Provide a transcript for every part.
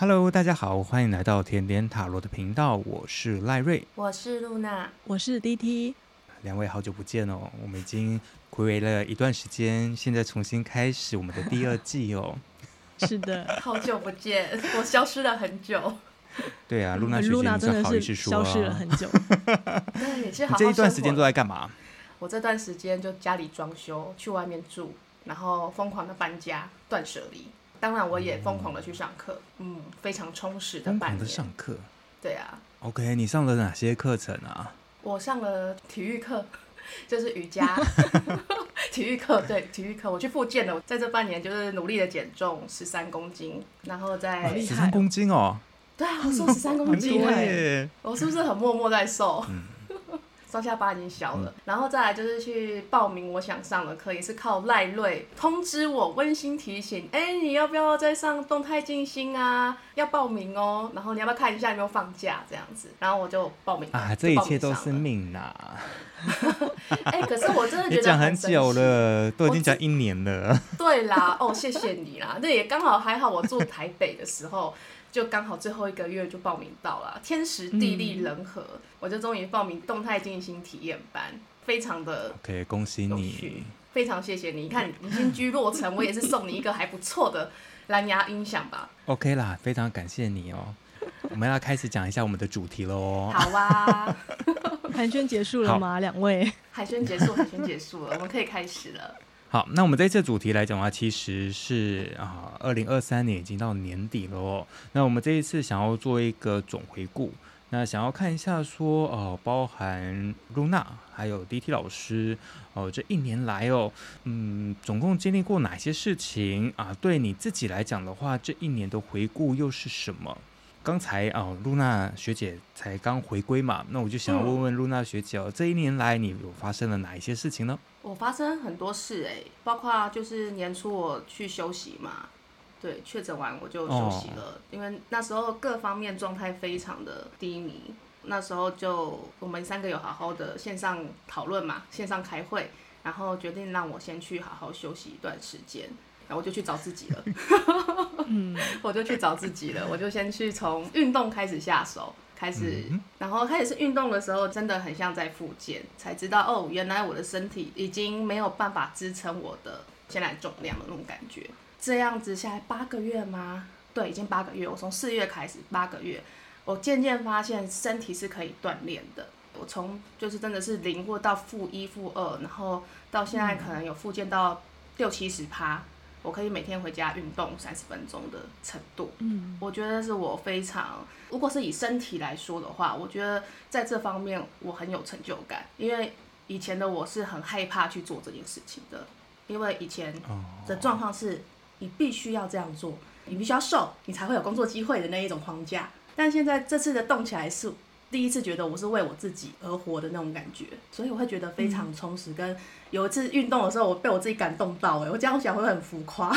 Hello，大家好，欢迎来到甜点塔罗的频道，我是赖瑞，我是露娜，我是 DT，两位好久不见哦，我们已经睽违了一段时间，现在重新开始我们的第二季哦。是的，好久不见，我消失了很久。对啊，露娜学姐，你真好意思说、啊、消失了很久。对，也是好好这一段时间都在干嘛？我这段时间就家里装修，去外面住，然后疯狂的搬家，断舍离。当然，我也疯狂的去上课，嗯，嗯，非常充实的半年。疯狂的上课。对啊。OK，你上了哪些课程啊？我上了体育课，就是瑜伽。体育课，对，体育课，我去复健了。在这半年，就是努力的减重十三公斤，然后再十三公斤哦。对啊，我瘦十三公斤 哎，我是不是很默默在瘦？嗯双下巴已经小了，嗯、然后再来就是去报名我想上的课，也是靠赖瑞通知我，温馨提醒，哎，你要不要再上动态静心啊？要报名哦，然后你要不要看一下有没有放假这样子？然后我就报名啊，这一切都是命呐、啊！哎，可是我真的觉得讲很久了，都已经讲一年了。对啦，哦，谢谢你啦，那也刚好还好，我住台北的时候。就刚好最后一个月就报名到了，天时地利人和，嗯、我就终于报名动态进行体验班，非常的 OK，恭喜你，非常谢谢你。你看你新居落成，我也是送你一个还不错的蓝牙音响吧。OK 啦，非常感谢你哦。我们要开始讲一下我们的主题喽。好啊，寒暄结束了吗？好两位，寒暄结束，寒暄结束了，我们可以开始了。好，那我们这次主题来讲的话，其实是啊，二零二三年已经到年底了哦。那我们这一次想要做一个总回顾，那想要看一下说，哦、呃，包含露娜还有 DT 老师，哦、这一年来哦，嗯，总共经历过哪些事情啊？对你自己来讲的话，这一年的回顾又是什么？刚才啊，露娜学姐才刚回归嘛，那我就想要问问露娜学姐哦，嗯、这一年来你有发生了哪一些事情呢？我发生很多事哎、欸，包括就是年初我去休息嘛，对，确诊完我就休息了，哦、因为那时候各方面状态非常的低迷，那时候就我们三个有好好的线上讨论嘛，线上开会，然后决定让我先去好好休息一段时间。然后我就去找自己了，嗯，我就去找自己了，我就先去从运动开始下手，开始，然后开始是运动的时候，真的很像在复健，才知道哦，原来我的身体已经没有办法支撑我的现在重量的那种感觉。这样子下来八个月吗？对，已经八个月。我从四月开始八个月，我渐渐发现身体是可以锻炼的。我从就是真的是零或到负一、负二，然后到现在可能有复健到六七十趴。我可以每天回家运动三十分钟的程度，嗯，我觉得是我非常，如果是以身体来说的话，我觉得在这方面我很有成就感，因为以前的我是很害怕去做这件事情的，因为以前的状况是你必须要这样做，你必须要瘦，你才会有工作机会的那一种框架，但现在这次的动起来是。第一次觉得我是为我自己而活的那种感觉，所以我会觉得非常充实。跟有一次运动的时候，我被我自己感动到，哎，我这样想会很浮夸。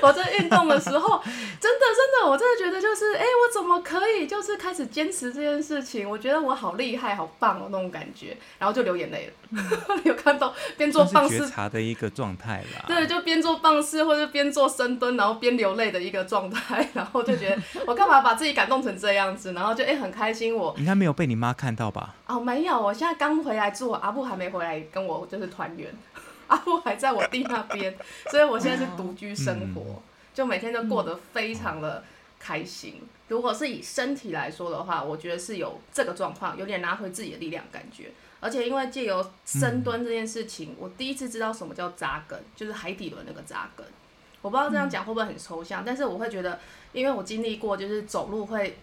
我在运动的时候，真的真的，我真的觉得就是，哎，我怎么可以就是开始坚持这件事情？我觉得我好厉害，好棒哦，那种感觉，然后就流眼泪了。有看到边做棒式觉察的一个状态啦。对，就边做棒式或者边做深蹲，然后边流泪的一个状态，然后就觉得 我干嘛把自己感动成这样子？然后就哎很开心。我应该没有被你妈看到吧？哦，没有，我现在刚回来住，阿布还没回来跟我就是团圆，阿布还在我弟那边，所以我现在是独居生活，嗯、就每天都过得非常的开心。嗯、如果是以身体来说的话，我觉得是有这个状况，有点拿回自己的力量感觉。而且因为借由深蹲这件事情，嗯、我第一次知道什么叫扎根，就是海底轮那个扎根。我不知道这样讲会不会很抽象，嗯、但是我会觉得，因为我经历过，就是走路会。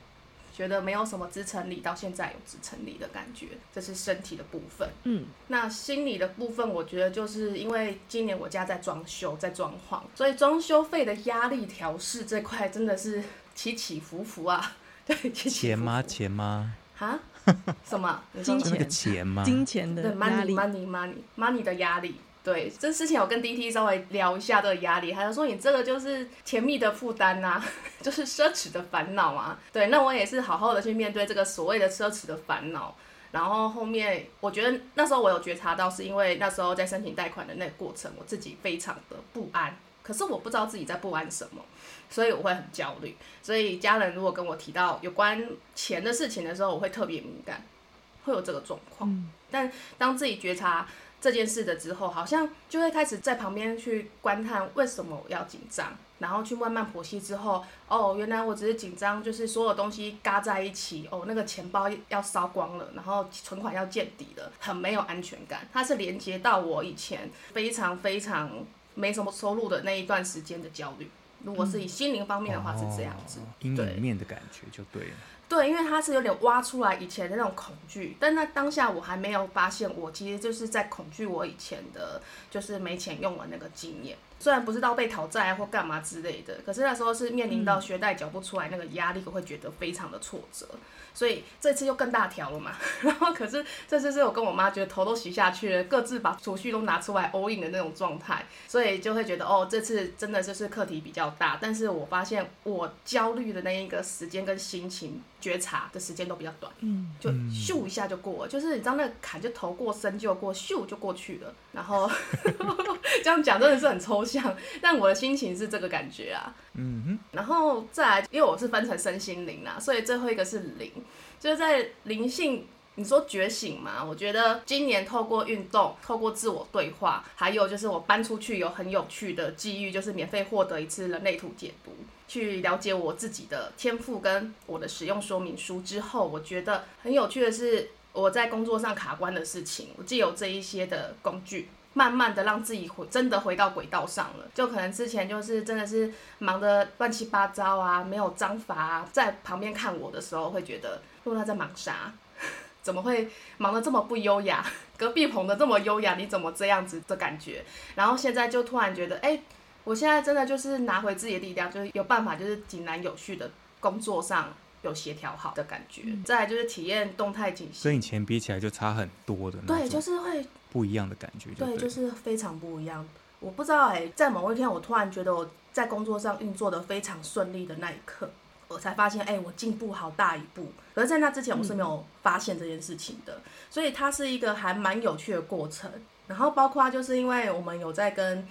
觉得没有什么支撑力，到现在有支撑力的感觉，这是身体的部分。嗯，那心理的部分，我觉得就是因为今年我家在装修，在装潢，所以装修费的压力调试这块真的是起起伏伏啊。对，起起伏伏。钱吗？钱吗？哈？什么？金钱？钱吗？金钱的压力。对，money，money，money，money 的压力。对，这事情我跟 DT 稍微聊一下这个压力，他就说你这个就是甜蜜的负担呐，就是奢侈的烦恼啊。对，那我也是好好的去面对这个所谓的奢侈的烦恼。然后后面我觉得那时候我有觉察到，是因为那时候在申请贷款的那个过程，我自己非常的不安，可是我不知道自己在不安什么，所以我会很焦虑。所以家人如果跟我提到有关钱的事情的时候，我会特别敏感，会有这个状况。嗯、但当自己觉察这件事的之后，好像就会开始在旁边去观看为什么我要紧张。然后去慢慢剖析之后，哦，原来我只是紧张，就是所有东西嘎在一起，哦，那个钱包要烧光了，然后存款要见底了，很没有安全感。它是连接到我以前非常非常没什么收入的那一段时间的焦虑。如果是以心灵方面的话，是这样子，阴影面的感觉就对了。对，因为他是有点挖出来以前的那种恐惧，但那当下我还没有发现，我其实就是在恐惧我以前的，就是没钱用的那个经验。虽然不是到被讨债或干嘛之类的，可是那时候是面临到学贷缴不出来那个压力，我会觉得非常的挫折。所以这次又更大条了嘛，然后可是这次是我跟我妈觉得头都洗下去了，各自把储蓄都拿出来 all in 的那种状态，所以就会觉得哦，这次真的就是课题比较大。但是我发现我焦虑的那一个时间跟心情觉察的时间都比较短，嗯，就咻一下就过了，就是你知道那个坎就头过身就过，咻就过去了。然后 这样讲真的是很抽象，但我的心情是这个感觉啊。嗯哼，然后再来，因为我是分成身心灵啦，所以最后一个是灵，就是在灵性，你说觉醒嘛？我觉得今年透过运动，透过自我对话，还有就是我搬出去有很有趣的机遇，就是免费获得一次人类图解读，去了解我自己的天赋跟我的使用说明书之后，我觉得很有趣的是我在工作上卡关的事情，我既有这一些的工具。慢慢的让自己回真的回到轨道上了，就可能之前就是真的是忙得乱七八糟啊，没有章法啊，在旁边看我的时候会觉得，露娜在忙啥？怎么会忙得这么不优雅？隔壁棚的这么优雅，你怎么这样子的感觉？然后现在就突然觉得，哎、我现在真的就是拿回自己的力量，就是有办法，就是井然有序的工作上有协调好的感觉。嗯、再来就是体验动态景，跟以前比起来就差很多的。对，就是会。不一样的感觉对，对，就是非常不一样。我不知道哎、欸，在某一天，我突然觉得我在工作上运作的非常顺利的那一刻，我才发现，哎、欸，我进步好大一步。可是，在那之前，我是没有发现这件事情的。嗯、所以，它是一个还蛮有趣的过程。然后，包括就是因为我们有在跟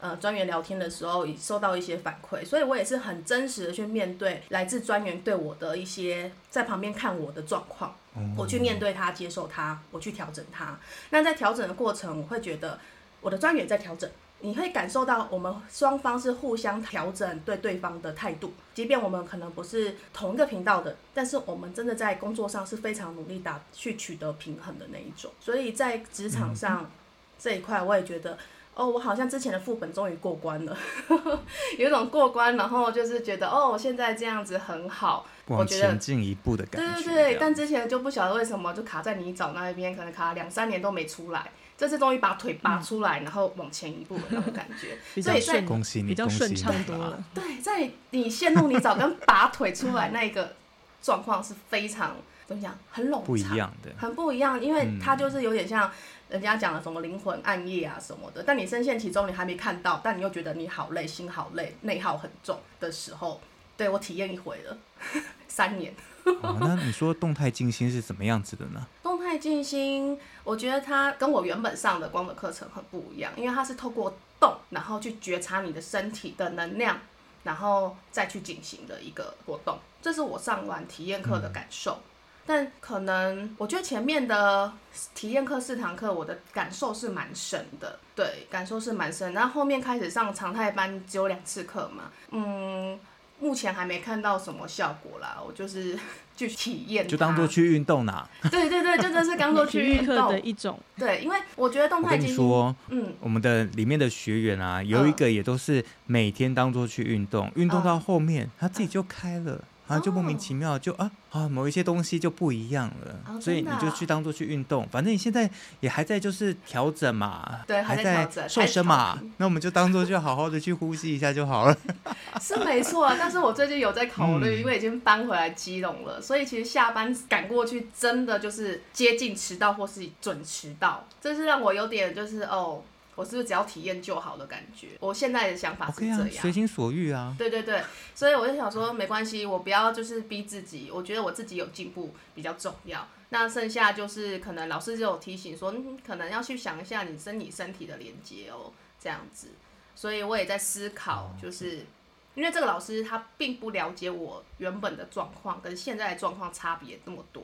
呃专员聊天的时候，收到一些反馈，所以我也是很真实的去面对来自专员对我的一些在旁边看我的状况。我去面对他，接受他，我去调整他。那在调整的过程，我会觉得我的专员在调整，你会感受到我们双方是互相调整对对方的态度。即便我们可能不是同一个频道的，但是我们真的在工作上是非常努力打去取得平衡的那一种。所以在职场上这一块，我也觉得。哦，我好像之前的副本终于过关了，有一种过关，然后就是觉得哦，现在这样子很好，往前进一步的感觉。对对对，但之前就不晓得为什么就卡在泥沼那一边，可能卡了两三年都没出来。这次终于把腿拔出来，嗯、然后往前一步的那种感觉，所以在恭喜你，比较顺畅多了。对，在你陷入泥沼跟拔腿出来那一个状况是非常怎么讲，很冗长，不一样的，很不一样，因为它就是有点像。人家讲了什么灵魂暗夜啊什么的，但你深陷其中，你还没看到，但你又觉得你好累，心好累，内耗很重的时候，对，我体验一回了，三年。哦，那你说动态静心是怎么样子的呢？动态静心，我觉得它跟我原本上的光的课程很不一样，因为它是透过动，然后去觉察你的身体的能量，然后再去进行的一个活动。这是我上完体验课的感受。嗯但可能我觉得前面的体验课四堂课，我的感受是蛮深的，对，感受是蛮深。然后后面开始上常态班，只有两次课嘛，嗯，目前还没看到什么效果啦。我就是去体验，就当做去运动啦。对对对，就真的是当做去运动的一种。对，因为我觉得动态。我跟你说，嗯，我们的里面的学员啊，有一个也都是每天当做去运动，运动到后面他自己就开了。啊，就莫名其妙就啊啊，某一些东西就不一样了，哦、所以你就去当做去运动，反正你现在也还在就是调整嘛，对，还在，瘦身嘛，那我们就当做就好好的去呼吸一下就好了。是没错啊，但是我最近有在考虑，嗯、因为已经搬回来基隆了，所以其实下班赶过去真的就是接近迟到或是准迟到，这是让我有点就是哦。我是不是只要体验就好的感觉？我现在的想法是这样，随心所欲啊。对对对，所以我就想说，没关系，我不要就是逼自己，我觉得我自己有进步比较重要。那剩下就是可能老师就有提醒说，嗯，可能要去想一下你身体身体的连接哦，这样子。所以我也在思考，就是因为这个老师他并不了解我原本的状况跟现在的状况差别那么多，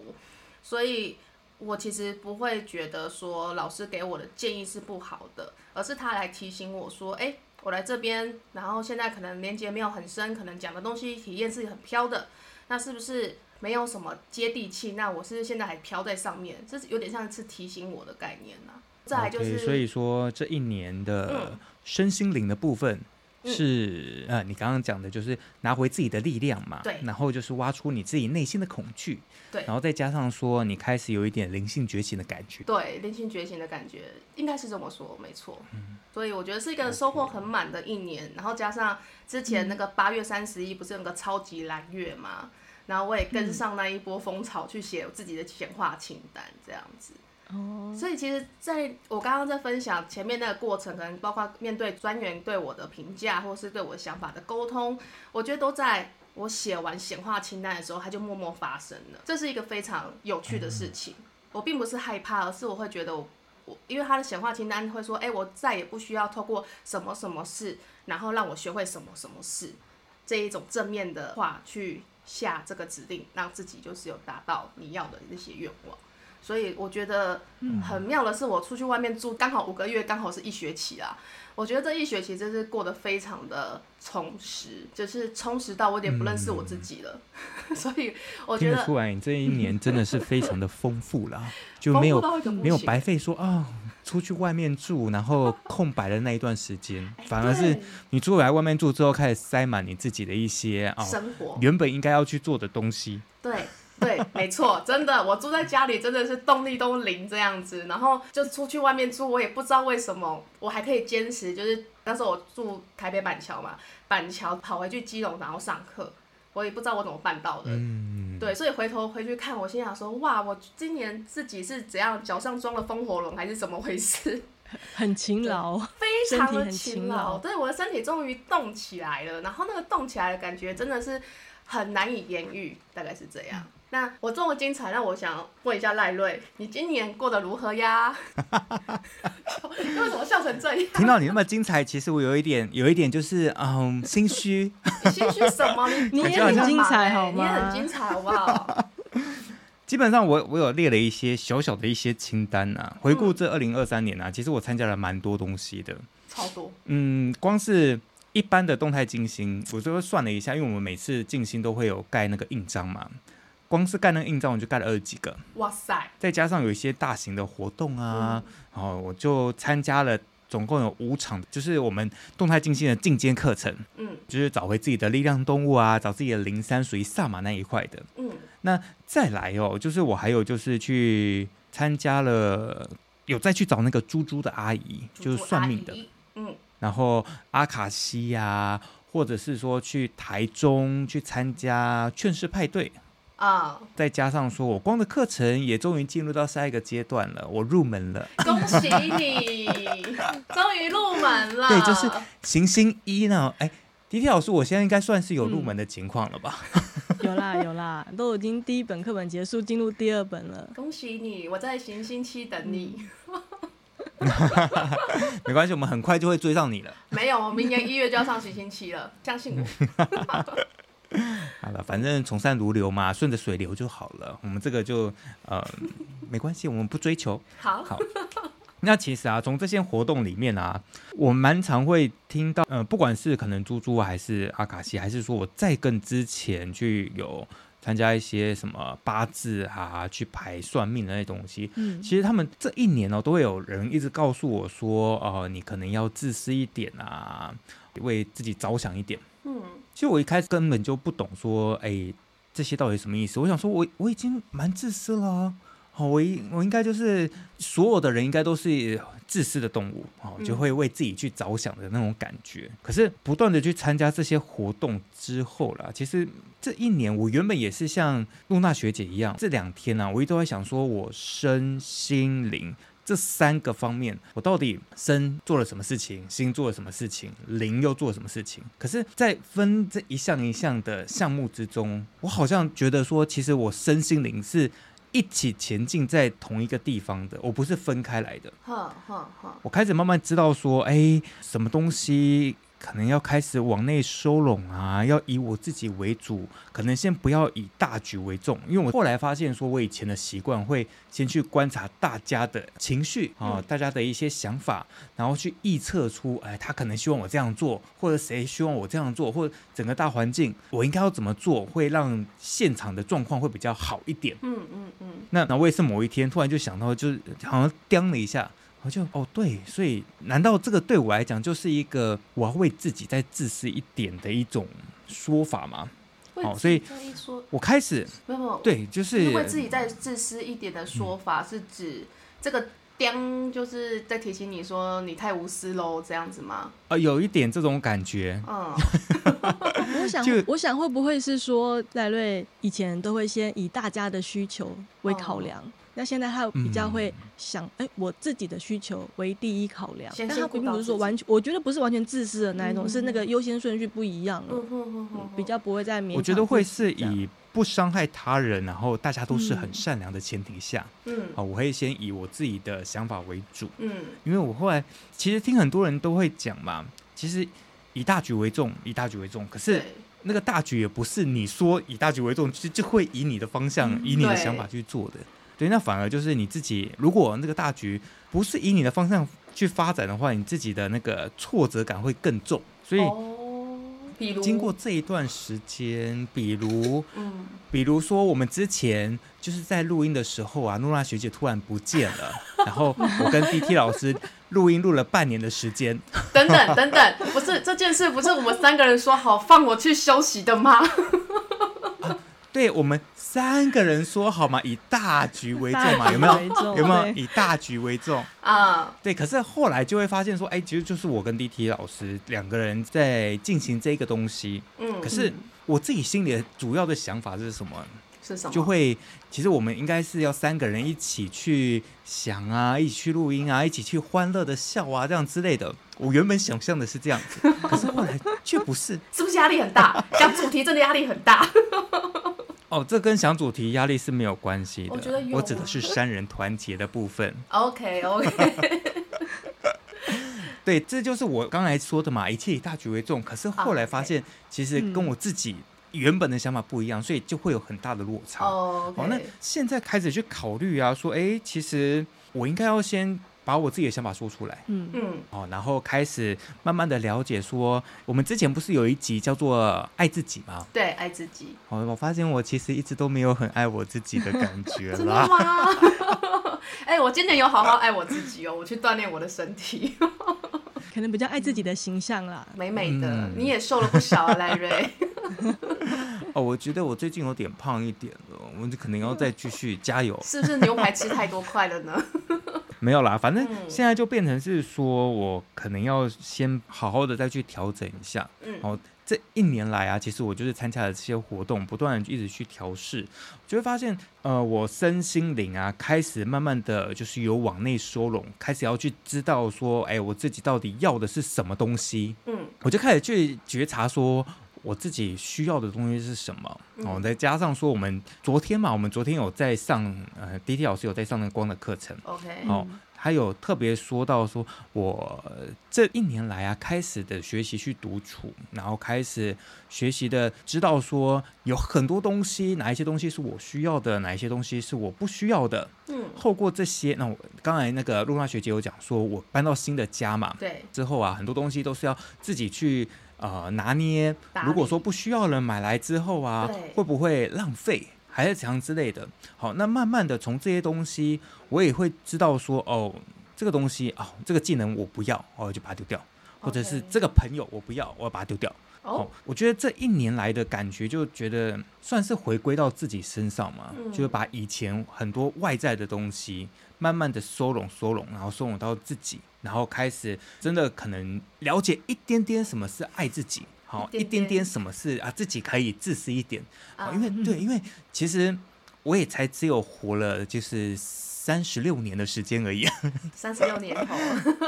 所以我其实不会觉得说老师给我的建议是不好的，而是他来提醒我说，哎，我来这边，然后现在可能连接没有很深，可能讲的东西体验是很飘的，那是不是？没有什么接地气，那我是现在还飘在上面，这是有点像是提醒我的概念呐、啊。再来就是，okay, 所以说这一年的身心灵的部分是、嗯、呃，你刚刚讲的就是拿回自己的力量嘛，对，然后就是挖出你自己内心的恐惧，对，然后再加上说你开始有一点灵性觉醒的感觉，对，灵性觉醒的感觉应该是这么说，没错。嗯，所以我觉得是一个收获很满的一年，然后加上之前那个八月三十一不是有个超级蓝月嘛。然后我也跟上那一波风潮，去写我自己的显化清单，这样子。哦。所以其实，在我刚刚在分享前面那个过程，可能包括面对专员对我的评价，或是对我的想法的沟通，我觉得都在我写完显化清单的时候，它就默默发生了。这是一个非常有趣的事情。我并不是害怕，而是我会觉得我，我因为他的显化清单会说，哎，我再也不需要透过什么什么事，然后让我学会什么什么事，这一种正面的话去。下这个指令，让自己就是有达到你要的那些愿望，所以我觉得很妙的是，我出去外面住刚好五个月，刚好是一学期啊。我觉得这一学期真是过得非常的充实，就是充实到我有点不认识我自己了。嗯、所以我觉得，得出来你这一年真的是非常的丰富啦，就没有没有白费说啊。哦出去外面住，然后空白的那一段时间，反而是你出来外面住之后，开始塞满你自己的一些啊，生活原本应该要去做的东西。对对，没错，真的，我住在家里真的是动力都零这样子，然后就出去外面住，我也不知道为什么我还可以坚持，就是那时候我住台北板桥嘛，板桥跑回去基隆然后上课，我也不知道我怎么办到的。嗯。对，所以回头回去看，我心想说，哇，我今年自己是怎样，脚上装了风火轮还是怎么回事？很勤劳，非常的勤劳。对，我的身体终于动起来了，然后那个动起来的感觉真的是很难以言喻，大概是这样。嗯那我这么精彩，那我想问一下赖瑞，你今年过得如何呀？为什么笑成这样？听到你那么精彩，其实我有一点，有一点就是嗯心虚。心虚什么？你你也很精彩好吗？你也很精彩好不好？基本上我我有列了一些小小的一些清单啊，回顾这二零二三年啊，其实我参加了蛮多东西的，超多。嗯，光是一般的动态静心，我就算了一下，因为我们每次静心都会有盖那个印章嘛。光是盖那个印章，我就盖了二十几个。哇塞！再加上有一些大型的活动啊，嗯、然后我就参加了，总共有五场，就是我们动态静心的进阶课程。嗯，就是找回自己的力量动物啊，找自己的灵山，属于萨满那一块的。嗯，那再来哦，就是我还有就是去参加了，有再去找那个猪猪的阿姨，猪猪就是算命的。嗯，然后阿卡西呀、啊，或者是说去台中去参加劝世派对。啊！再加上说，我光的课程也终于进入到下一个阶段了，我入门了。恭喜你，终于入门了。对，就是行星一呢。哎迪迪老师，我现在应该算是有入门的情况了吧？嗯、有啦，有啦，都已经第一本课本结束，进入第二本了。恭喜你，我在行星期等你。没关系，我们很快就会追上你了。没有，我明年一月就要上行星期了，相信我。好了，反正从善如流嘛，顺着水流就好了。我们这个就呃没关系，我们不追求。好，好。那其实啊，从这些活动里面啊，我蛮常会听到，呃，不管是可能猪猪还是阿卡西，还是说我在更之前去有参加一些什么八字啊，去排算命的那东西。嗯，其实他们这一年呢、哦，都会有人一直告诉我说，哦、呃，你可能要自私一点啊，为自己着想一点。嗯。其实我一开始根本就不懂，说，哎，这些到底什么意思？我想说我，我我已经蛮自私了，啊，好，我应我应该就是所有的人应该都是自私的动物，哦，就会为自己去着想的那种感觉。可是不断的去参加这些活动之后啦，其实这一年我原本也是像露娜学姐一样，这两天呢，啊，我一直都在想说，我身心灵。这三个方面，我到底身做了什么事情，心做了什么事情，灵又做了什么事情？可是，在分这一项一项的项目之中，我好像觉得说，其实我身心灵是一起前进在同一个地方的，我不是分开来的。哈，哈，哈，我开始慢慢知道说，哎，什么东西。可能要开始往内收拢啊，要以我自己为主，可能先不要以大局为重，因为我后来发现，说我以前的习惯会先去观察大家的情绪啊，大家的一些想法，然后去臆测出，哎，他可能希望我这样做，或者谁希望我这样做，或者整个大环境我应该要怎么做，会让现场的状况会比较好一点。嗯嗯嗯。那那我也是某一天突然就想到，就是好像掂了一下。我就哦对，所以难道这个对我来讲就是一个我要为自己再自私一点的一种说法吗？哦，所以我开始没有对，就是为自己再自私一点的说法，是指这个颠就是在提醒你说你太无私喽，这样子吗？啊、呃，有一点这种感觉。嗯，我想我想会不会是说赖瑞以前都会先以大家的需求为考量？哦那现在他比较会想，哎、嗯欸，我自己的需求为第一考量，但他并不是说完全，我觉得不是完全自私的那一种，嗯、是那个优先顺序不一样了，比较不会在勉。我觉得会是以不伤害他人，然后大家都是很善良的前提下，嗯，好，我会先以我自己的想法为主，嗯，因为我后来其实听很多人都会讲嘛，其实以大局为重，以大局为重，可是那个大局也不是你说以大局为重就就会以你的方向、嗯、以你的想法去做的。对，那反而就是你自己。如果那个大局不是以你的方向去发展的话，你自己的那个挫折感会更重。所以，比如经过这一段时间，比如，嗯，比如说我们之前就是在录音的时候啊，诺娜学姐突然不见了，然后我跟 DT 老师录音录了半年的时间。等等等等，不是这件事，不是我们三个人说好放我去休息的吗？对，我们三个人说好嘛，以大局为重嘛，有没有？有没有以大局为重啊？对，可是后来就会发现说，哎，其实就是我跟 DT 老师两个人在进行这个东西。嗯，可是我自己心里的主要的想法是什么？是什么？就会其实我们应该是要三个人一起去想啊，一起去录音啊，一起去欢乐的笑啊，这样之类的。我原本想象的是这样子，可是后来却不是。是不是压力很大？讲主题真的压力很大。哦，这跟想主题压力是没有关系的。我觉得有，我指的是 三人团结的部分。OK OK。对，这就是我刚才说的嘛，一切以大局为重。可是后来发现，其实跟我自己原本的想法不一样，所以就会有很大的落差。哦，okay。哦，那现在开始去考虑啊，说，哎，其实我应该要先。把我自己的想法说出来，嗯嗯，哦，然后开始慢慢的了解说，我们之前不是有一集叫做爱自己吗？对，爱自己。哦，我发现我其实一直都没有很爱我自己的感觉了。真的吗？哎、欸，我今年有好好爱我自己哦，我去锻炼我的身体，可能比较爱自己的形象啦，美美的。嗯、你也瘦了不少啊，赖瑞。哦，我觉得我最近有点胖一点了，我就可能要再继续加油。是不是牛排吃太多块了呢？没有啦，反正现在就变成是说，我可能要先好好的再去调整一下。嗯，哦，这一年来啊，其实我就是参加了这些活动，不断的一直去调试，就会发现，呃，我身心灵啊，开始慢慢的就是有往内收拢，开始要去知道说，哎，我自己到底要的是什么东西。嗯，我就开始去觉察说。我自己需要的东西是什么？嗯、哦，再加上说，我们昨天嘛，我们昨天有在上，呃，DT 老师有在上那个光的课程。OK。哦，还有特别说到说，我这一年来啊，开始的学习去独处，然后开始学习的知道说，有很多东西，哪一些东西是我需要的，哪一些东西是我不需要的。嗯。透过这些，那我刚才那个露娜学姐有讲说，我搬到新的家嘛，对。之后啊，很多东西都是要自己去。呃，拿捏。如果说不需要了买来之后啊，会不会浪费，还是怎样之类的？好，那慢慢的从这些东西，我也会知道说，哦，这个东西哦，这个技能我不要，我就把它丢掉；或者是这个朋友我不要，我要把它丢掉。哦，我觉得这一年来的感觉，就觉得算是回归到自己身上嘛，嗯、就是把以前很多外在的东西，慢慢的收拢、收拢，然后收拢到自己。然后开始真的可能了解一点点什么是爱自己，好一点点。什么是啊自己可以自私一点，好，因为对，因为其实我也才只有活了就是三十六年的时间而已。三十六年头。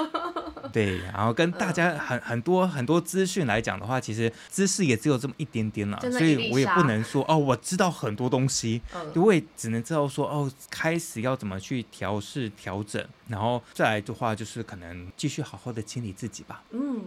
对，然后跟大家很很多很多资讯来讲的话，其实知识也只有这么一点点了，所以我也不能说哦，我知道很多东西，嗯、我也只能知道说哦，开始要怎么去调试调整，然后再来的话就是可能继续好好的清理自己吧。嗯，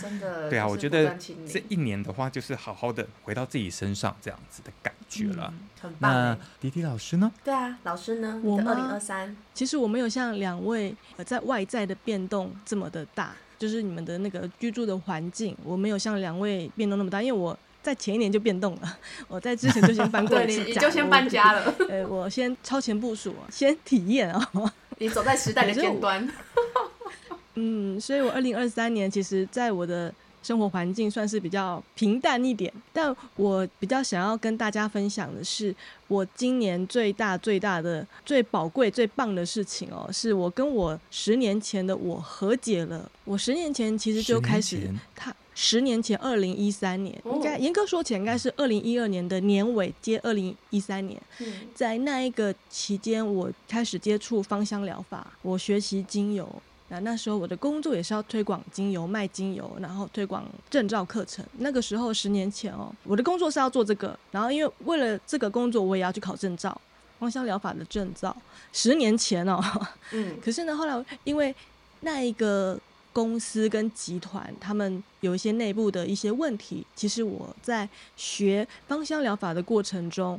真的。对啊，我觉得这一年的话，就是好好的回到自己身上这样子的感觉了。嗯、很棒。那迪迪老师呢？对啊，老师呢？我的二零二三，其实我没有像两位在外在的变动这么的大，就是你们的那个居住的环境，我没有像两位变动那么大，因为我在前一年就变动了，我在之前就先搬过一次家，你就先搬家了。呃，我先超前部署，先体验啊。你走在时代的尖端。嗯，所以我二零二三年其实，在我的。生活环境算是比较平淡一点，但我比较想要跟大家分享的是，我今年最大最大的、最宝贵、最棒的事情哦，是我跟我十年前的我和解了。我十年前其实就开始，他十年前二零一三年，应该严格说起来应该是二零一二年的年尾接二零一三年，在那一个期间，我开始接触芳香疗法，我学习精油。那那时候我的工作也是要推广精油、卖精油，然后推广证照课程。那个时候十年前哦，我的工作是要做这个，然后因为为了这个工作，我也要去考证照，芳香疗法的证照。十年前哦，嗯，可是呢，后来因为那一个公司跟集团，他们有一些内部的一些问题，其实我在学芳香疗法的过程中。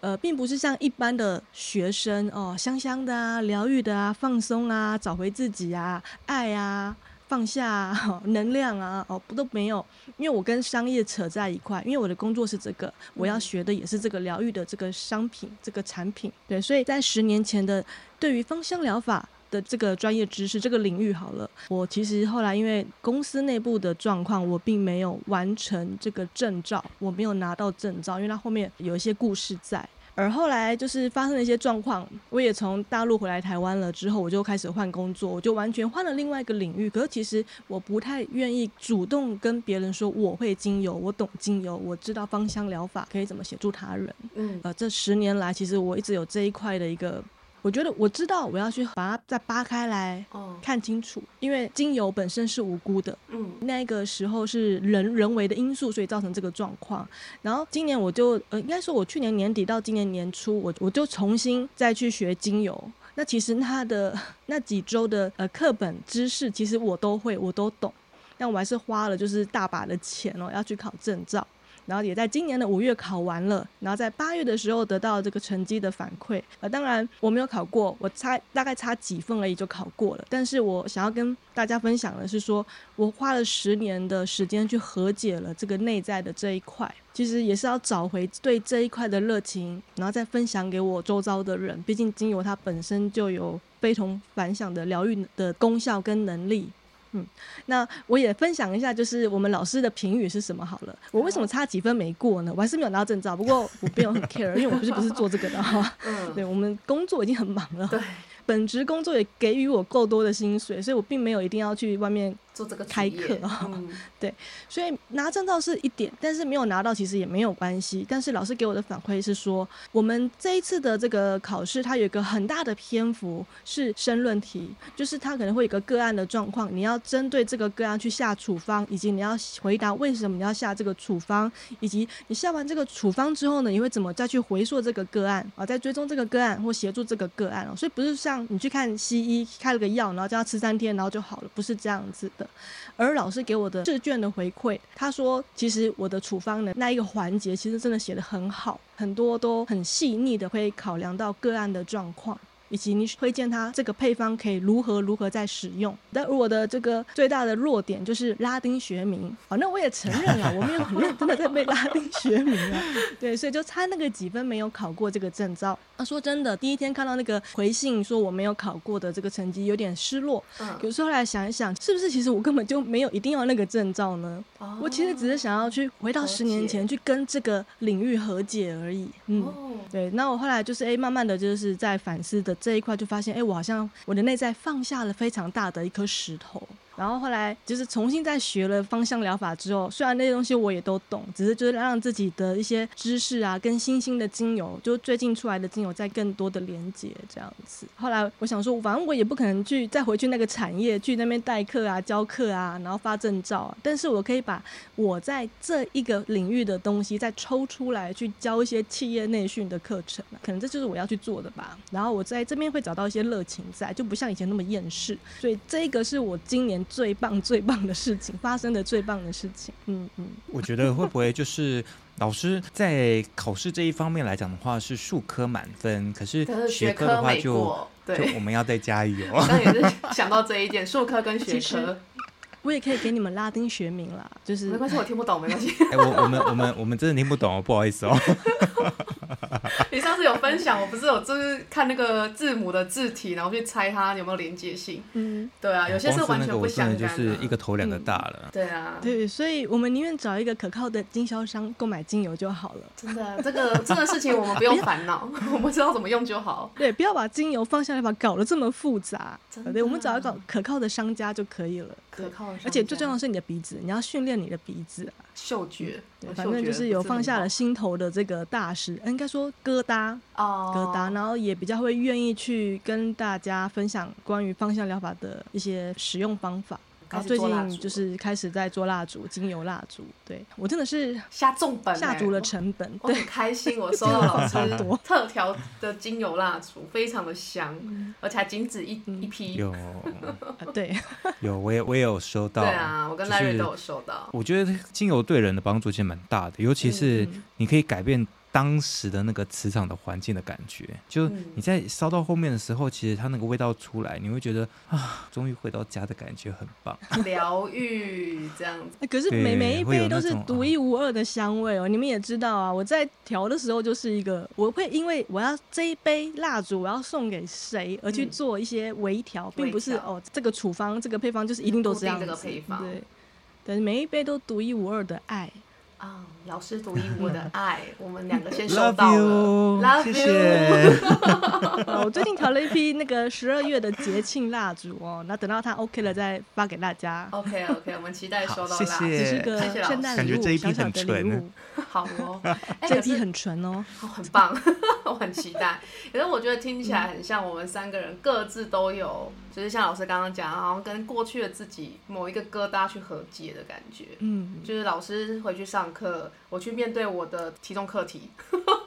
呃，并不是像一般的学生哦，香香的啊，疗愈的啊，放松啊，找回自己啊，爱啊，放下啊，哦，能量啊，哦，不都没有。因为我跟商业扯在一块，因为我的工作是这个，我要学的也是这个疗愈的这个商品，这个产品。对，所以在十年前的对于芳香疗法的这个专业知识这个领域好了，我其实后来因为公司内部的状况，我并没有完成这个证照，我没有拿到证照，因为它后面有一些故事在。而后来就是发生了一些状况，我也从大陆回来台湾了之后，我就开始换工作，我就完全换了另外一个领域。可是其实我不太愿意主动跟别人说我会精油，我懂精油，我知道芳香疗法可以怎么协助他人。嗯，呃，这十年来其实我一直有这一块的一个。我觉得我知道我要去把它再扒开来看清楚，因为精油本身是无辜的，嗯，那个时候是人人为的因素，所以造成这个状况。然后今年我就呃，应该说我去年年底到今年年初，我我就重新再去学精油。那其实它的那几周的呃课本知识，其实我都会，我都懂，但我还是花了就是大把的钱哦，要去考证照。然后也在今年的五月考完了，然后在八月的时候得到这个成绩的反馈。呃，当然我没有考过，我差大概差几分而已就考过了。但是我想要跟大家分享的是说，我花了十年的时间去和解了这个内在的这一块，其实也是要找回对这一块的热情，然后再分享给我周遭的人。毕竟精油它本身就有非同凡响的疗愈的功效跟能力。嗯，那我也分享一下，就是我们老师的评语是什么好了。我为什么差几分没过呢？我还是没有拿到证照，不过我没有很 care，因为我不是不是做这个的哈。嗯，对，我们工作已经很忙了。对。本职工作也给予我够多的薪水，所以我并没有一定要去外面做这个开课啊。嗯、对，所以拿证照是一点，但是没有拿到其实也没有关系。但是老师给我的反馈是说，我们这一次的这个考试，它有一个很大的篇幅是申论题，就是它可能会有一个个案的状况，你要针对这个个案去下处方，以及你要回答为什么你要下这个处方，以及你下完这个处方之后呢，你会怎么再去回溯这个个案啊，再追踪这个个案或协助这个个案哦。所以不是像你去看西医开了个药，然后叫他吃三天，然后就好了，不是这样子的。而老师给我的试卷的回馈，他说，其实我的处方的那一个环节，其实真的写得很好，很多都很细腻的，会考量到个案的状况。以及你推荐他这个配方可以如何如何再使用？但我的这个最大的弱点就是拉丁学名。好，那我也承认了，我没有很认真的在背拉丁学名啊。对，所以就差那个几分没有考过这个证照。啊，说真的，第一天看到那个回信说我没有考过的这个成绩，有点失落。嗯。有时候来想一想，是不是其实我根本就没有一定要那个证照呢？哦。我其实只是想要去回到十年前去跟这个领域和解而已。嗯。哦。对，那我后来就是哎，慢慢的就是在反思的。这一块就发现，哎，我好像我的内在放下了非常大的一颗石头，然后后来就是重新再学了芳香疗法之后，虽然那些东西我也都懂，只是就是让自己的一些知识啊，跟新兴的精油，就最近出来的精油，再更多的连接这样子。后来我想说，反正我也不可能去再回去那个产业去那边代课啊、教课啊，然后发证照啊，但是我可以把我在这一个领域的东西再抽出来去教一些企业内训的课程，可能这就是我要去做的吧。然后我在这边会找到一些热情在，就不像以前那么厌世。所以这个是我今年最棒、最棒的事情发生的最棒的事情。嗯嗯，我觉得会不会就是老师在考试这一方面来讲的话是数科满分，可是学科的话就对就我们要再加油。我刚也是想到这一点，数科跟学科。我也可以给你们拉丁学名啦，就是没关系，我听不懂，没关系。哎、欸，我我们我们我们真的听不懂，不好意思哦。你上次有分享，我不是有就是看那个字母的字体，然后去猜它有没有连接性。嗯，对啊，有些是完全不相干的，就是一个头两个大了。嗯、对啊，对，所以我们宁愿找一个可靠的经销商购买精油就好了。真的，这个这个事情我们不用烦恼，我们知道怎么用就好。对，不要把精油放下来，把搞得这么复杂。对，我们找一个可靠的商家就可以了。可靠，而且最重要的是你的鼻子，你要训练你的鼻子啊，嗅觉。对，反正就是有放下了心头的这个大石，应该说疙瘩哦，疙瘩，然后也比较会愿意去跟大家分享关于芳香疗法的一些使用方法。然后最近就是开始在做蜡烛，精油蜡烛。对，我真的是下重本，下足了成本。我很开心，我 收到老师特调的精油蜡烛，非常的香，而且还仅止一一批。有，对，有，我也我也有收到。对啊，我跟赖瑞都有收到。我觉得精油对人的帮助其实蛮大的，尤其是你可以改变。当时的那个磁场的环境的感觉，就你在烧到后面的时候，嗯、其实它那个味道出来，你会觉得啊，终于回到家的感觉很棒，疗愈这样子。可是每每一杯都是独一无二的香味哦，你们也知道啊。我在调的时候就是一个，我会因为我要这一杯蜡烛我要送给谁而去做一些微调，嗯、并不是哦这个处方这个配方就是一定都这样子。这个配方对，但是每一杯都独一无二的爱。啊，oh, 老师独一无二的爱，我们两个先 收到了 Love you，谢谢。我最近调了一批那个十二月的节庆蜡烛哦，那等到它 OK 了再发给大家。OK OK，我们期待收到蜡烛，谢谢，这是个圣诞礼物，小小的礼物。好哦，这批很纯哦，很棒，我很期待。可是我觉得听起来很像我们三个人各自都有，就是像老师刚刚讲，好像跟过去的自己某一个疙瘩去和解的感觉。嗯，就是老师回去上课，我去面对我的体重课题。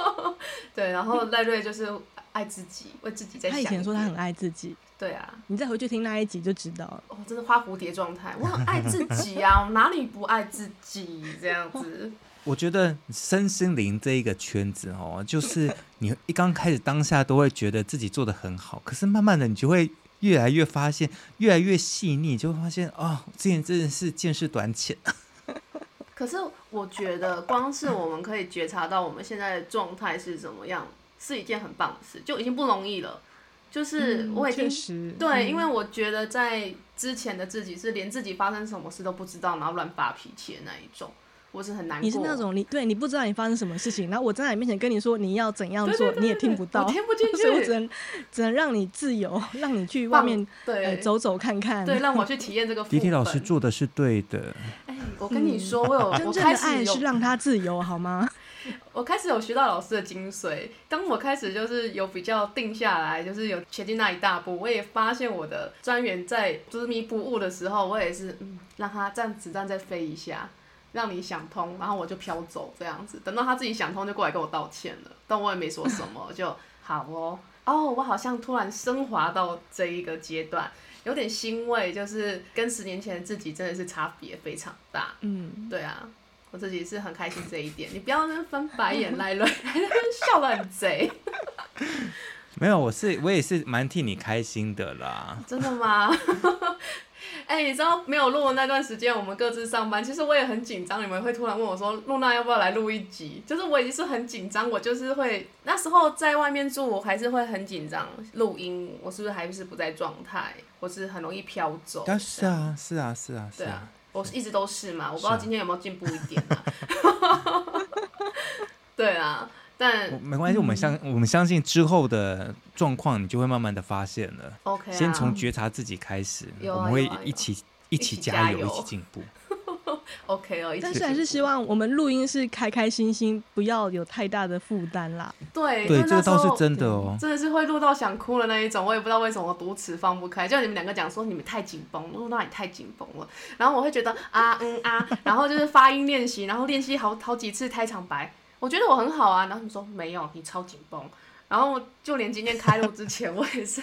对，然后赖瑞就是爱自己，为自己在想。他以前说他很爱自己。对啊，你再回去听那一集就知道了。哦，真的花蝴蝶状态，我很爱自己啊，我哪里不爱自己这样子？我觉得身心灵这一个圈子哦，就是 你一刚开始当下都会觉得自己做的很好，可是慢慢的你就会越来越发现，越来越细腻，就会发现哦，之前真的是见识短浅。可是我觉得，光是我们可以觉察到我们现在的状态是怎么样，是一件很棒的事，就已经不容易了。就是我已经、嗯、对，嗯、因为我觉得在之前的自己是连自己发生什么事都不知道，然后乱发脾气的那一种。我是很难过。你是那种你对你不知道你发生什么事情，然后我站在你面前跟你说你要怎样做，你也听不到，我听不进去，所以我只能只能让你自由，让你去外面对、呃、走走看看，对，让我去 体验这个。迪迪老师做的是对的。哎，我跟你说，我有、嗯、真正的爱是让他自由，好吗？我开始有学到老师的精髓。当我开始就是有比较定下来，就是有前进那一大步，我也发现我的专员在执迷不悟的时候，我也是嗯，让他这样子，再飞一下。让你想通，然后我就飘走这样子。等到他自己想通，就过来跟我道歉了。但我也没说什么，就好哦。哦，我好像突然升华到这一个阶段，有点欣慰，就是跟十年前的自己真的是差别非常大。嗯，对啊，我自己是很开心这一点。你不要那翻白眼来了，还在那笑得很贼。没有，我是我也是蛮替你开心的啦。真的吗？哎、欸，你知道没有录的那段时间，我们各自上班，其实我也很紧张。你们会突然问我说：“露娜要不要来录一集？”就是我已经是很紧张，我就是会那时候在外面住，我还是会很紧张录音，我是不是还是不在状态，我是很容易飘走。是啊，是啊，是啊，是啊，对啊，我一直都是嘛，我不知道今天有没有进步一点啊。对啊。但没关系，我们相我们相信之后的状况，你就会慢慢的发现了。OK，先从觉察自己开始，我们会一起一起加油，一起进步。OK 哦，但是还是希望我们录音是开开心心，不要有太大的负担啦。对对，这个倒是真的哦，真的是会录到想哭的那一种。我也不知道为什么我读词放不开，就你们两个讲说你们太紧绷，录到你太紧绷了。然后我会觉得啊嗯啊，然后就是发音练习，然后练习好好几次开场白，我觉得我很好啊。然后你说没有，你超紧绷。然后就连今天开录之前，我也是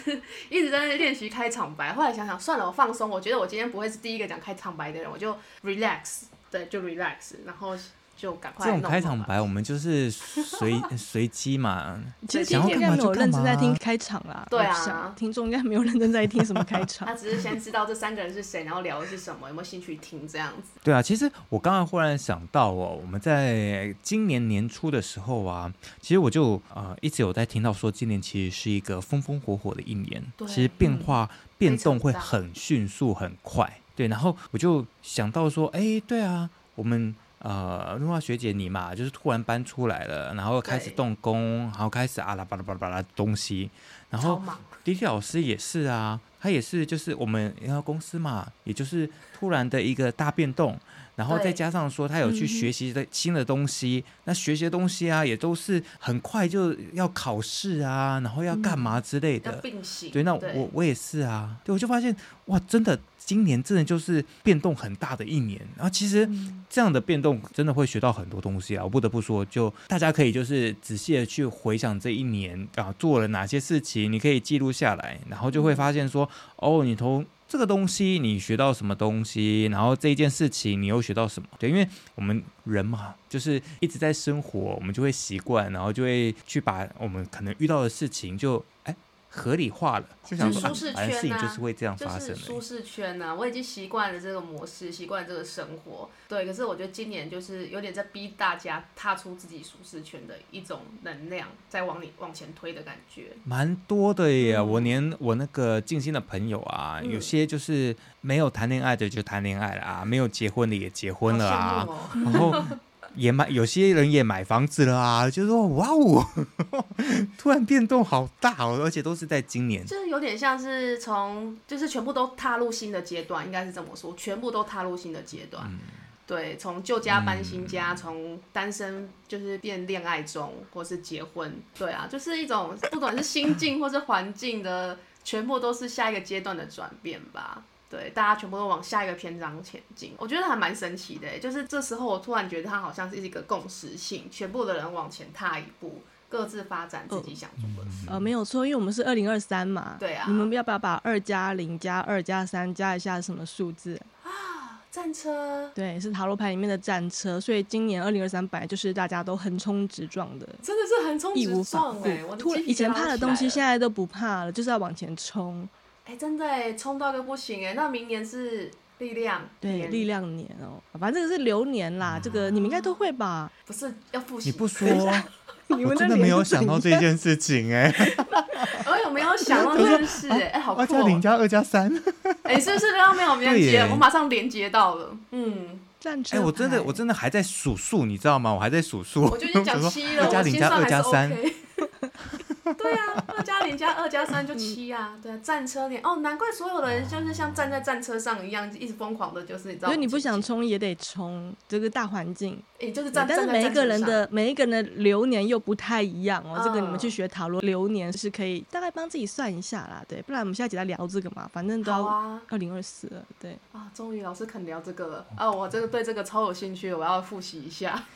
一直在那练习开场白。后来想想算了，我放松。我觉得我今天不会是第一个讲开场白的人，我就 relax。对，就 relax，然后就赶快。这种开场白，我们就是随 随机嘛。其实应该没有认真在听开场啦。对啊，听众应该没有认真在听什么开 场。他只是先知道这三个人是谁，然后聊的是什么，有没有兴趣听这样子。对啊，其实我刚刚忽然想到哦，我们在今年年初的时候啊，其实我就呃一直有在听到说，今年其实是一个风风火火的一年。对，其实变化、嗯、变动会很迅速、很快。对，然后我就想到说，哎，对啊，我们呃，露娜学姐你嘛，就是突然搬出来了，然后开始动工，然后开始啊啦巴拉巴拉巴拉东西，然后迪迪老师也是啊，他也是，就是我们然后公司嘛，也就是突然的一个大变动。然后再加上说，他有去学习的新的东西，嗯、那学习的东西啊，也都是很快就要考试啊，然后要干嘛之类的。并行。对，那我我也是啊，对，我就发现哇，真的今年真的就是变动很大的一年。然后其实这样的变动真的会学到很多东西啊，我不得不说，就大家可以就是仔细的去回想这一年啊做了哪些事情，你可以记录下来，然后就会发现说，哦，你从。这个东西你学到什么东西？然后这一件事情你又学到什么？对，因为我们人嘛，就是一直在生活，我们就会习惯，然后就会去把我们可能遇到的事情就哎。合理化了，就想说，舒适圈啊，事情就是会这样发生。就是舒适圈呢，啊，我已经习惯了这个模式，习惯这个生活。对，可是我觉得今年就是有点在逼大家踏出自己舒适圈的一种能量，在往里往前推的感觉。蛮多的耶，嗯，我连我那个静心的朋友啊，嗯，有些就是没有谈恋爱的就谈恋爱了啊，没有结婚的也结婚了啊，哦，然后。也买，有些人也买房子了啊，就是说哇哦，突然变动好大哦，而且都是在今年，就是有点像是从，就是全部都踏入新的阶段，应该是这么说，全部都踏入新的阶段，嗯、对，从旧家搬新家，从、嗯、单身就是变恋爱中，或是结婚，对啊，就是一种不管是心境或是环境的，全部都是下一个阶段的转变吧。对，大家全部都往下一个篇章前进，我觉得还蛮神奇的。就是这时候，我突然觉得它好像是一个共识性，全部的人往前踏一步，各自发展自己想做的事。呃，没有错，因为我们是二零二三嘛。对啊。你们要不要把二加零加二加三加一下什么数字？啊，战车。对，是塔罗牌里面的战车，所以今年二零二三本来就是大家都横冲直撞的，真的是横冲直撞哎！突然以前怕的东西，现在都不怕了，就是要往前冲。哎，真的哎，冲到个不行哎！那明年是力量年，对，力量年哦，反正这个是流年啦，啊、这个你们应该都会吧？不是要复习？你不说，你们真的没有想到这件事情哎！我有没有想到这件事哎？哎，好酷！二加零加二加三，哎，是不是刚刚没有连接？我马上连接到了，嗯，战车。哎，我真的我真的还在数数，你知道吗？我还在数数。我就已经讲七了，二加零加二加三。对啊，二加零加二加三就七啊，对啊，战车连哦，难怪所有的人就是像站在战车上一样，一直疯狂的，就是你知道，因为你不想冲也得冲，这个大环境，也就是站，但是每一个人的每一个人的流年又不太一样哦，嗯、这个你们去学塔罗流年是可以大概帮自己算一下啦，对，不然我们下集来聊这个嘛，反正都要二零二四了，对。啊，终于老师肯聊这个了，啊，我这个对这个超有兴趣，我要复习一下。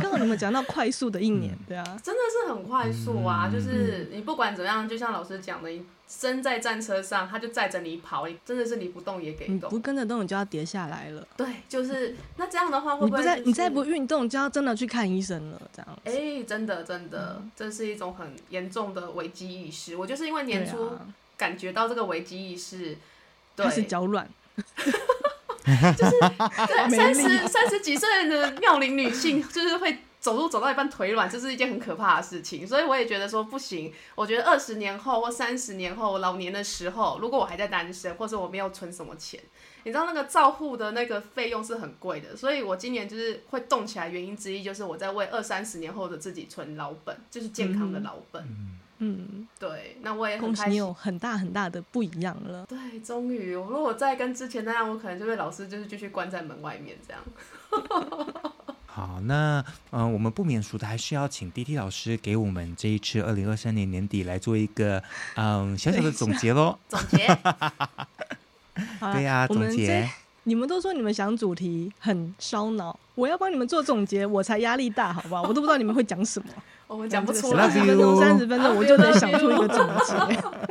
刚好你们讲到快速的一年，对啊，真的是很快速啊！就是你不管怎么样，就像老师讲的，你身在战车上，他就载着你跑，你真的是你不动也给动，你不跟着动，你就要跌下来了。对，就是那这样的话，会不会、就是、你不再你再不运动，就要真的去看医生了？这样，哎、欸，真的真的，这是一种很严重的危机意识。我就是因为年初感觉到这个危机意识，对，开始脚软。就是三十三十几岁的妙龄女性，就是会走路走到一半腿软，这是一件很可怕的事情。所以我也觉得说不行。我觉得二十年后或三十年后老年的时候，如果我还在单身，或者我没有存什么钱，你知道那个照护的那个费用是很贵的。所以我今年就是会动起来，原因之一就是我在为二三十年后的自己存老本，就是健康的老本。嗯嗯，对，那我也很恭喜你有很大很大的不一样了。对，终于，如果再跟之前那样，我可能就被老师就是继续关在门外面这样。好，那嗯、呃，我们不免俗的还是要请 D.T 老师给我们这一次二零二三年年底来做一个嗯小小的总结喽。总结。对呀、啊，总结。你们都说你们想主题很烧脑，我要帮你们做总结，我才压力大，好不好？我都不知道你们会讲什么，我们讲不出来。三十分钟，三十分钟，我就得想出一个总结。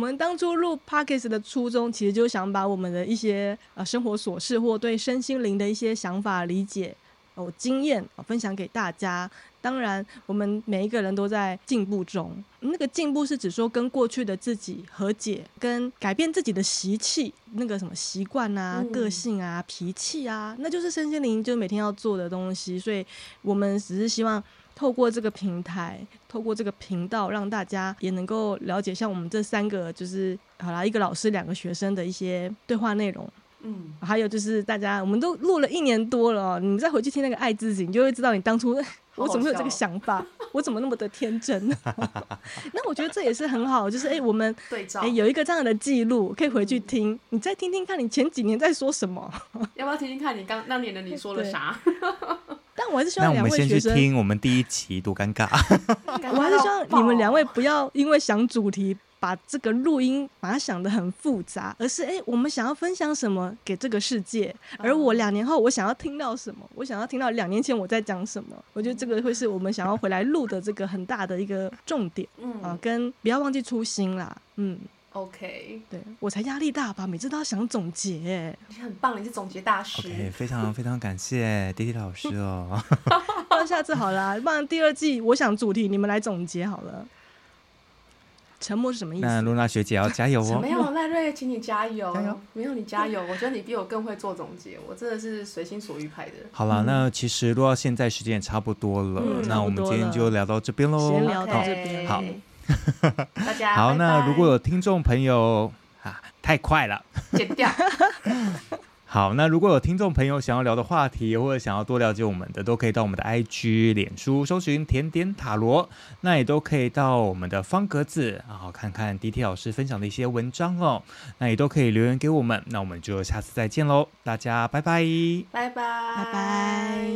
我们当初录 Podcast 的初衷，其实就想把我们的一些呃生活琐事或对身心灵的一些想法、理解、哦经验、哦、分享给大家。当然，我们每一个人都在进步中。那个进步是指说跟过去的自己和解，跟改变自己的习气，那个什么习惯啊、嗯、个性啊、脾气啊，那就是身心灵就每天要做的东西。所以我们只是希望。透过这个平台，透过这个频道，让大家也能够了解，像我们这三个，就是好啦，一个老师，两个学生的一些对话内容。嗯，还有就是大家，我们都录了一年多了，你再回去听那个爱自己，你就会知道你当初 我怎么会有这个想法，我怎么那么的天真。那我觉得这也是很好，就是哎、欸，我们哎、欸、有一个这样的记录，可以回去听，你再听听看你前几年在说什么，要不要听听看你刚那年的你说了 啥？但我还是希望两位学生，那我们先去听我们第一期多尴尬。我还是希望你们两位不要因为想主题，把这个录音把它想的很复杂，而是哎、欸，我们想要分享什么给这个世界，而我两年后我想要听到什么，我想要听到两年前我在讲什么。我觉得这个会是我们想要回来录的这个很大的一个重点。嗯啊，跟不要忘记初心啦。嗯。OK，对我才压力大吧，每次都要想总结。你很棒，你是总结大师。OK，非常非常感谢 D.T 老师哦。那下次好了，不然第二季我想主题你们来总结好了。沉默是什么意思？那露娜学姐要加油哦。没有赖瑞，请你加油。加油！没有你加油，我觉得你比我更会做总结。我真的是随心所欲派的。好了，那其实录到现在时间也差不多了，嗯、那我们今天就聊到这边喽。先聊到这边，好。大家好，拜拜，那如果有听众朋友啊，太快了，剪掉。好，那如果有听众朋友想要聊的话题，或者想要多了解我们的，都可以到我们的 IG、脸书搜寻甜点塔罗，那也都可以到我们的方格子，然后看看 D.T 老师分享的一些文章哦，那也都可以留言给我们，那我们就下次再见喽，大家拜拜，拜拜，拜拜。